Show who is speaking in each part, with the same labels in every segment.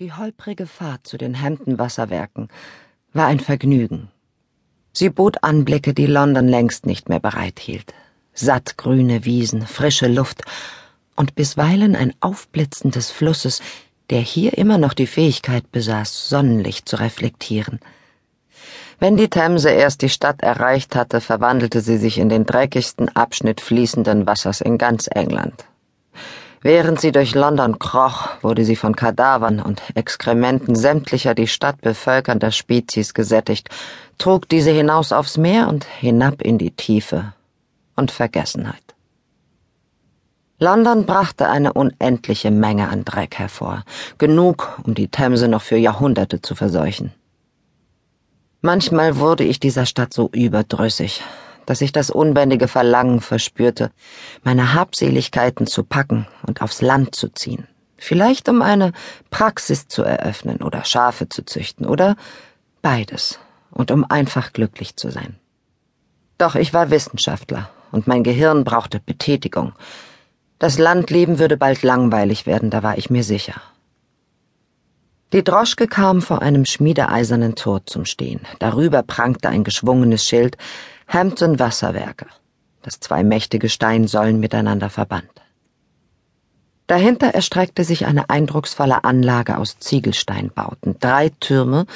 Speaker 1: Die holprige Fahrt zu den Hampton-Wasserwerken war ein Vergnügen. Sie bot Anblicke, die London längst nicht mehr bereithielt. Sattgrüne Wiesen, frische Luft und bisweilen ein Aufblitzen des Flusses, der hier immer noch die Fähigkeit besaß, Sonnenlicht zu reflektieren. Wenn die Themse erst die Stadt erreicht hatte, verwandelte sie sich in den dreckigsten Abschnitt fließenden Wassers in ganz England. Während sie durch London kroch, wurde sie von Kadavern und Exkrementen sämtlicher die Stadt bevölkernder Spezies gesättigt, trug diese hinaus aufs Meer und hinab in die Tiefe und Vergessenheit. London brachte eine unendliche Menge an Dreck hervor, genug, um die Themse noch für Jahrhunderte zu verseuchen. Manchmal wurde ich dieser Stadt so überdrüssig, dass ich das unbändige Verlangen verspürte, meine Habseligkeiten zu packen und aufs Land zu ziehen. Vielleicht um eine Praxis zu eröffnen oder Schafe zu züchten oder beides und um einfach glücklich zu sein. Doch ich war Wissenschaftler und mein Gehirn brauchte Betätigung. Das Landleben würde bald langweilig werden, da war ich mir sicher. Die Droschke kam vor einem schmiedeeisernen Tor zum Stehen. Darüber prangte ein geschwungenes Schild, Hampton Wasserwerke, das zwei mächtige Steinsäulen miteinander verband. Dahinter erstreckte sich eine eindrucksvolle Anlage aus Ziegelsteinbauten, drei Türme,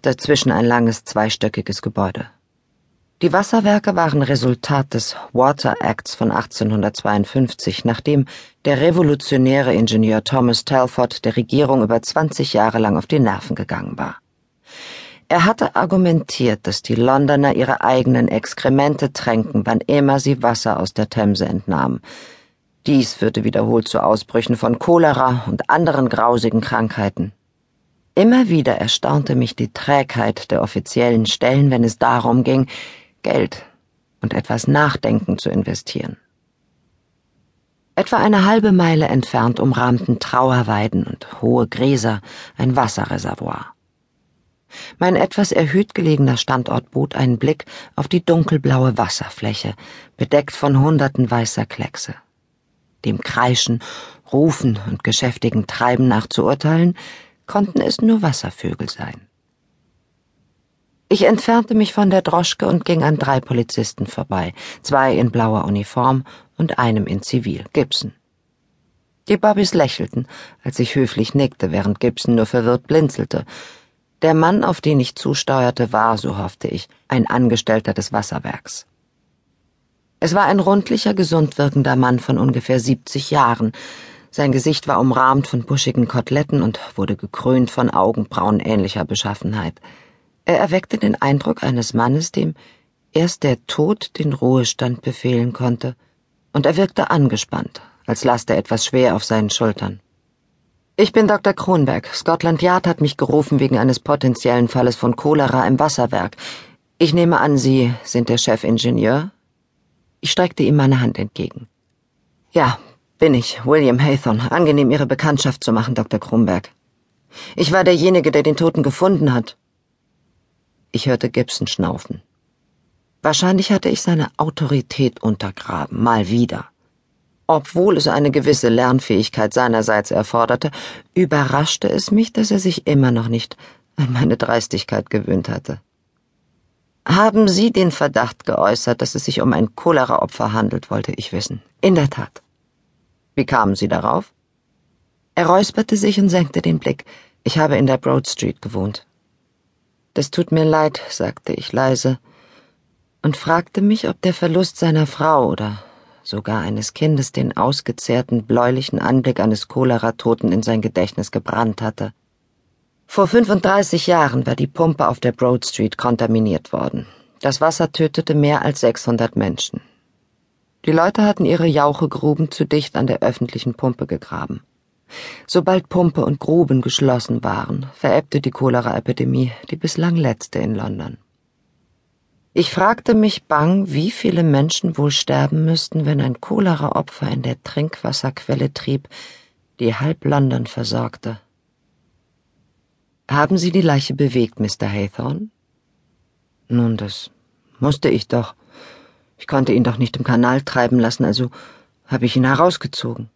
Speaker 1: dazwischen ein langes zweistöckiges Gebäude. Die Wasserwerke waren Resultat des Water Acts von 1852, nachdem der revolutionäre Ingenieur Thomas Telford der Regierung über 20 Jahre lang auf die Nerven gegangen war. Er hatte argumentiert, dass die Londoner ihre eigenen Exkremente tränken, wann immer sie Wasser aus der Themse entnahmen. Dies führte wiederholt zu Ausbrüchen von Cholera und anderen grausigen Krankheiten. Immer wieder erstaunte mich die Trägheit der offiziellen Stellen, wenn es darum ging, Geld und etwas Nachdenken zu investieren. Etwa eine halbe Meile entfernt umrahmten Trauerweiden und hohe Gräser ein Wasserreservoir. Mein etwas erhöht gelegener Standort bot einen Blick auf die dunkelblaue Wasserfläche, bedeckt von hunderten weißer Kleckse. Dem Kreischen, Rufen und geschäftigen Treiben nach zu urteilen, konnten es nur Wasservögel sein. Ich entfernte mich von der Droschke und ging an drei Polizisten vorbei, zwei in blauer Uniform und einem in Zivil, Gibson. Die Bobbys lächelten, als ich höflich nickte, während Gibson nur verwirrt blinzelte, der Mann, auf den ich zusteuerte, war, so hoffte ich, ein Angestellter des Wasserwerks. Es war ein rundlicher, gesund wirkender Mann von ungefähr siebzig Jahren. Sein Gesicht war umrahmt von buschigen Koteletten und wurde gekrönt von Augenbrauen ähnlicher Beschaffenheit. Er erweckte den Eindruck eines Mannes, dem erst der Tod den Ruhestand befehlen konnte, und er wirkte angespannt, als laste etwas schwer auf seinen Schultern. Ich bin Dr. Kronberg. Scotland Yard hat mich gerufen wegen eines potenziellen Falles von Cholera im Wasserwerk. Ich nehme an, Sie sind der Chefingenieur? Ich streckte ihm meine Hand entgegen. Ja, bin ich, William Haythorn. Angenehm, Ihre Bekanntschaft zu machen, Dr. Kronberg. Ich war derjenige, der den Toten gefunden hat. Ich hörte Gibson schnaufen. Wahrscheinlich hatte ich seine Autorität untergraben, mal wieder. Obwohl es eine gewisse Lernfähigkeit seinerseits erforderte, überraschte es mich, dass er sich immer noch nicht an meine Dreistigkeit gewöhnt hatte. Haben Sie den Verdacht geäußert, dass es sich um ein Cholera-Opfer handelt, wollte ich wissen. In der Tat. Wie kamen Sie darauf? Er räusperte sich und senkte den Blick. Ich habe in der Broad Street gewohnt. Das tut mir leid, sagte ich leise und fragte mich, ob der Verlust seiner Frau oder sogar eines Kindes den ausgezehrten, bläulichen Anblick eines Choleratoten in sein Gedächtnis gebrannt hatte. Vor 35 Jahren war die Pumpe auf der Broad Street kontaminiert worden. Das Wasser tötete mehr als 600 Menschen. Die Leute hatten ihre Jauchegruben zu dicht an der öffentlichen Pumpe gegraben. Sobald Pumpe und Gruben geschlossen waren, verebbte die Choleraepidemie, die bislang letzte in London. Ich fragte mich bang, wie viele Menschen wohl sterben müssten, wenn ein Cholera-Opfer in der Trinkwasserquelle trieb, die halb London versorgte. Haben Sie die Leiche bewegt, Mr. Haythorn? Nun, das musste ich doch. Ich konnte ihn doch nicht im Kanal treiben lassen, also habe ich ihn herausgezogen.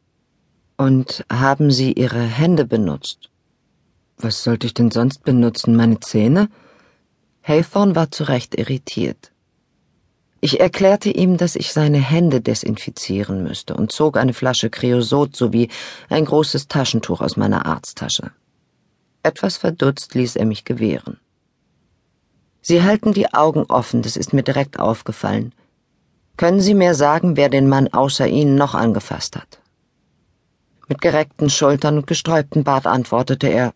Speaker 1: Und haben Sie Ihre Hände benutzt? Was sollte ich denn sonst benutzen? Meine Zähne? Haythorn war zu Recht irritiert. Ich erklärte ihm, dass ich seine Hände desinfizieren müsste und zog eine Flasche Kreosot sowie ein großes Taschentuch aus meiner Arzttasche. Etwas verdutzt ließ er mich gewähren. Sie halten die Augen offen, das ist mir direkt aufgefallen. Können Sie mir sagen, wer den Mann außer Ihnen noch angefasst hat? Mit gereckten Schultern und gesträubtem Bart antwortete er,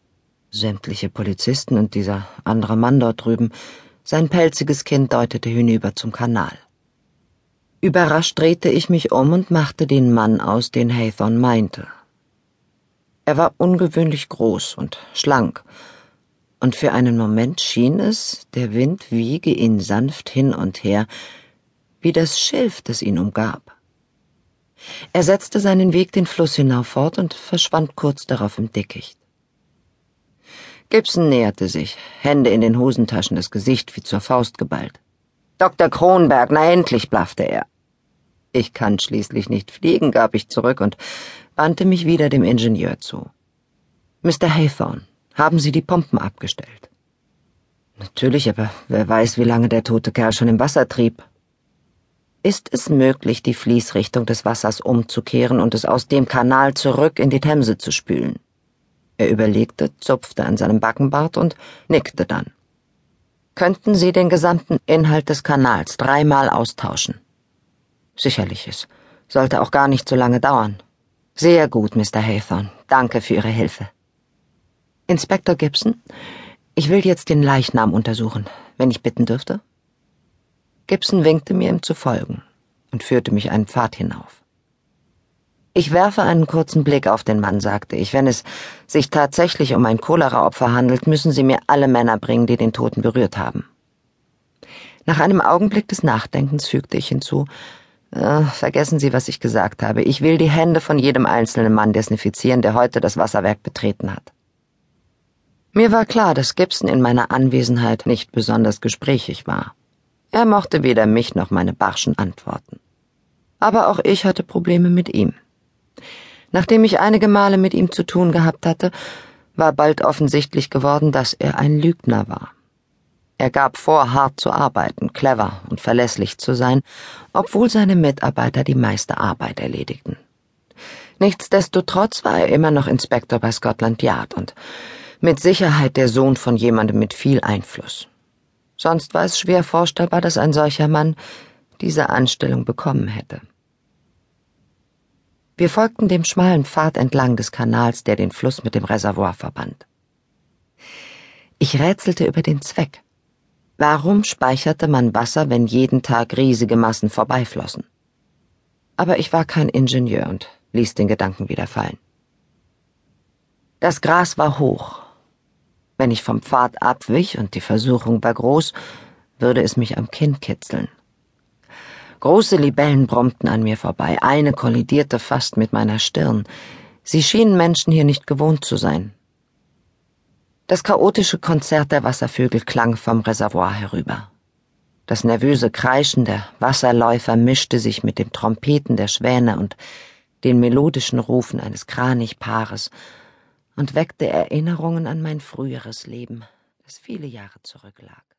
Speaker 1: sämtliche Polizisten und dieser andere Mann dort drüben, sein pelziges Kind deutete hinüber zum Kanal. Überrascht drehte ich mich um und machte den Mann aus, den Haythorn meinte. Er war ungewöhnlich groß und schlank, und für einen Moment schien es, der Wind wiege ihn sanft hin und her, wie das Schilf, das ihn umgab. Er setzte seinen Weg den Fluss hinauf fort und verschwand kurz darauf im Dickicht. Gibson näherte sich, Hände in den Hosentaschen, das Gesicht wie zur Faust geballt. Dr. Kronberg, na endlich, blaffte er. Ich kann schließlich nicht fliegen, gab ich zurück und wandte mich wieder dem Ingenieur zu. Mr. Haythorne, haben Sie die Pumpen abgestellt? Natürlich, aber wer weiß, wie lange der tote Kerl schon im Wasser trieb. Ist es möglich, die Fließrichtung des Wassers umzukehren und es aus dem Kanal zurück in die Themse zu spülen? Er überlegte, zupfte an seinem Backenbart und nickte dann. Könnten Sie den gesamten Inhalt des Kanals dreimal austauschen? Sicherlich, es sollte auch gar nicht so lange dauern. Sehr gut, Mr. Haythorne. Danke für Ihre Hilfe. Inspektor Gibson, ich will jetzt den Leichnam untersuchen, wenn ich bitten dürfte. Gibson winkte mir, ihm zu folgen und führte mich einen Pfad hinauf. Ich werfe einen kurzen Blick auf den Mann, sagte ich. Wenn es sich tatsächlich um ein Choleraopfer handelt, müssen Sie mir alle Männer bringen, die den Toten berührt haben. Nach einem Augenblick des Nachdenkens fügte ich hinzu, äh, vergessen Sie, was ich gesagt habe. Ich will die Hände von jedem einzelnen Mann desinfizieren, der heute das Wasserwerk betreten hat. Mir war klar, dass Gibson in meiner Anwesenheit nicht besonders gesprächig war. Er mochte weder mich noch meine barschen Antworten. Aber auch ich hatte Probleme mit ihm. Nachdem ich einige Male mit ihm zu tun gehabt hatte, war bald offensichtlich geworden, dass er ein Lügner war. Er gab vor, hart zu arbeiten, clever und verlässlich zu sein, obwohl seine Mitarbeiter die meiste Arbeit erledigten. Nichtsdestotrotz war er immer noch Inspektor bei Scotland Yard und mit Sicherheit der Sohn von jemandem mit viel Einfluss. Sonst war es schwer vorstellbar, dass ein solcher Mann diese Anstellung bekommen hätte. Wir folgten dem schmalen Pfad entlang des Kanals, der den Fluss mit dem Reservoir verband. Ich rätselte über den Zweck. Warum speicherte man Wasser, wenn jeden Tag riesige Massen vorbeiflossen? Aber ich war kein Ingenieur und ließ den Gedanken wieder fallen. Das Gras war hoch. Wenn ich vom Pfad abwich und die Versuchung war groß, würde es mich am Kinn kitzeln. Große Libellen brummten an mir vorbei, eine kollidierte fast mit meiner Stirn. Sie schienen Menschen hier nicht gewohnt zu sein. Das chaotische Konzert der Wasservögel klang vom Reservoir herüber. Das nervöse Kreischen der Wasserläufer mischte sich mit dem Trompeten der Schwäne und den melodischen Rufen eines Kranichpaares und weckte Erinnerungen an mein früheres Leben, das viele Jahre zurücklag.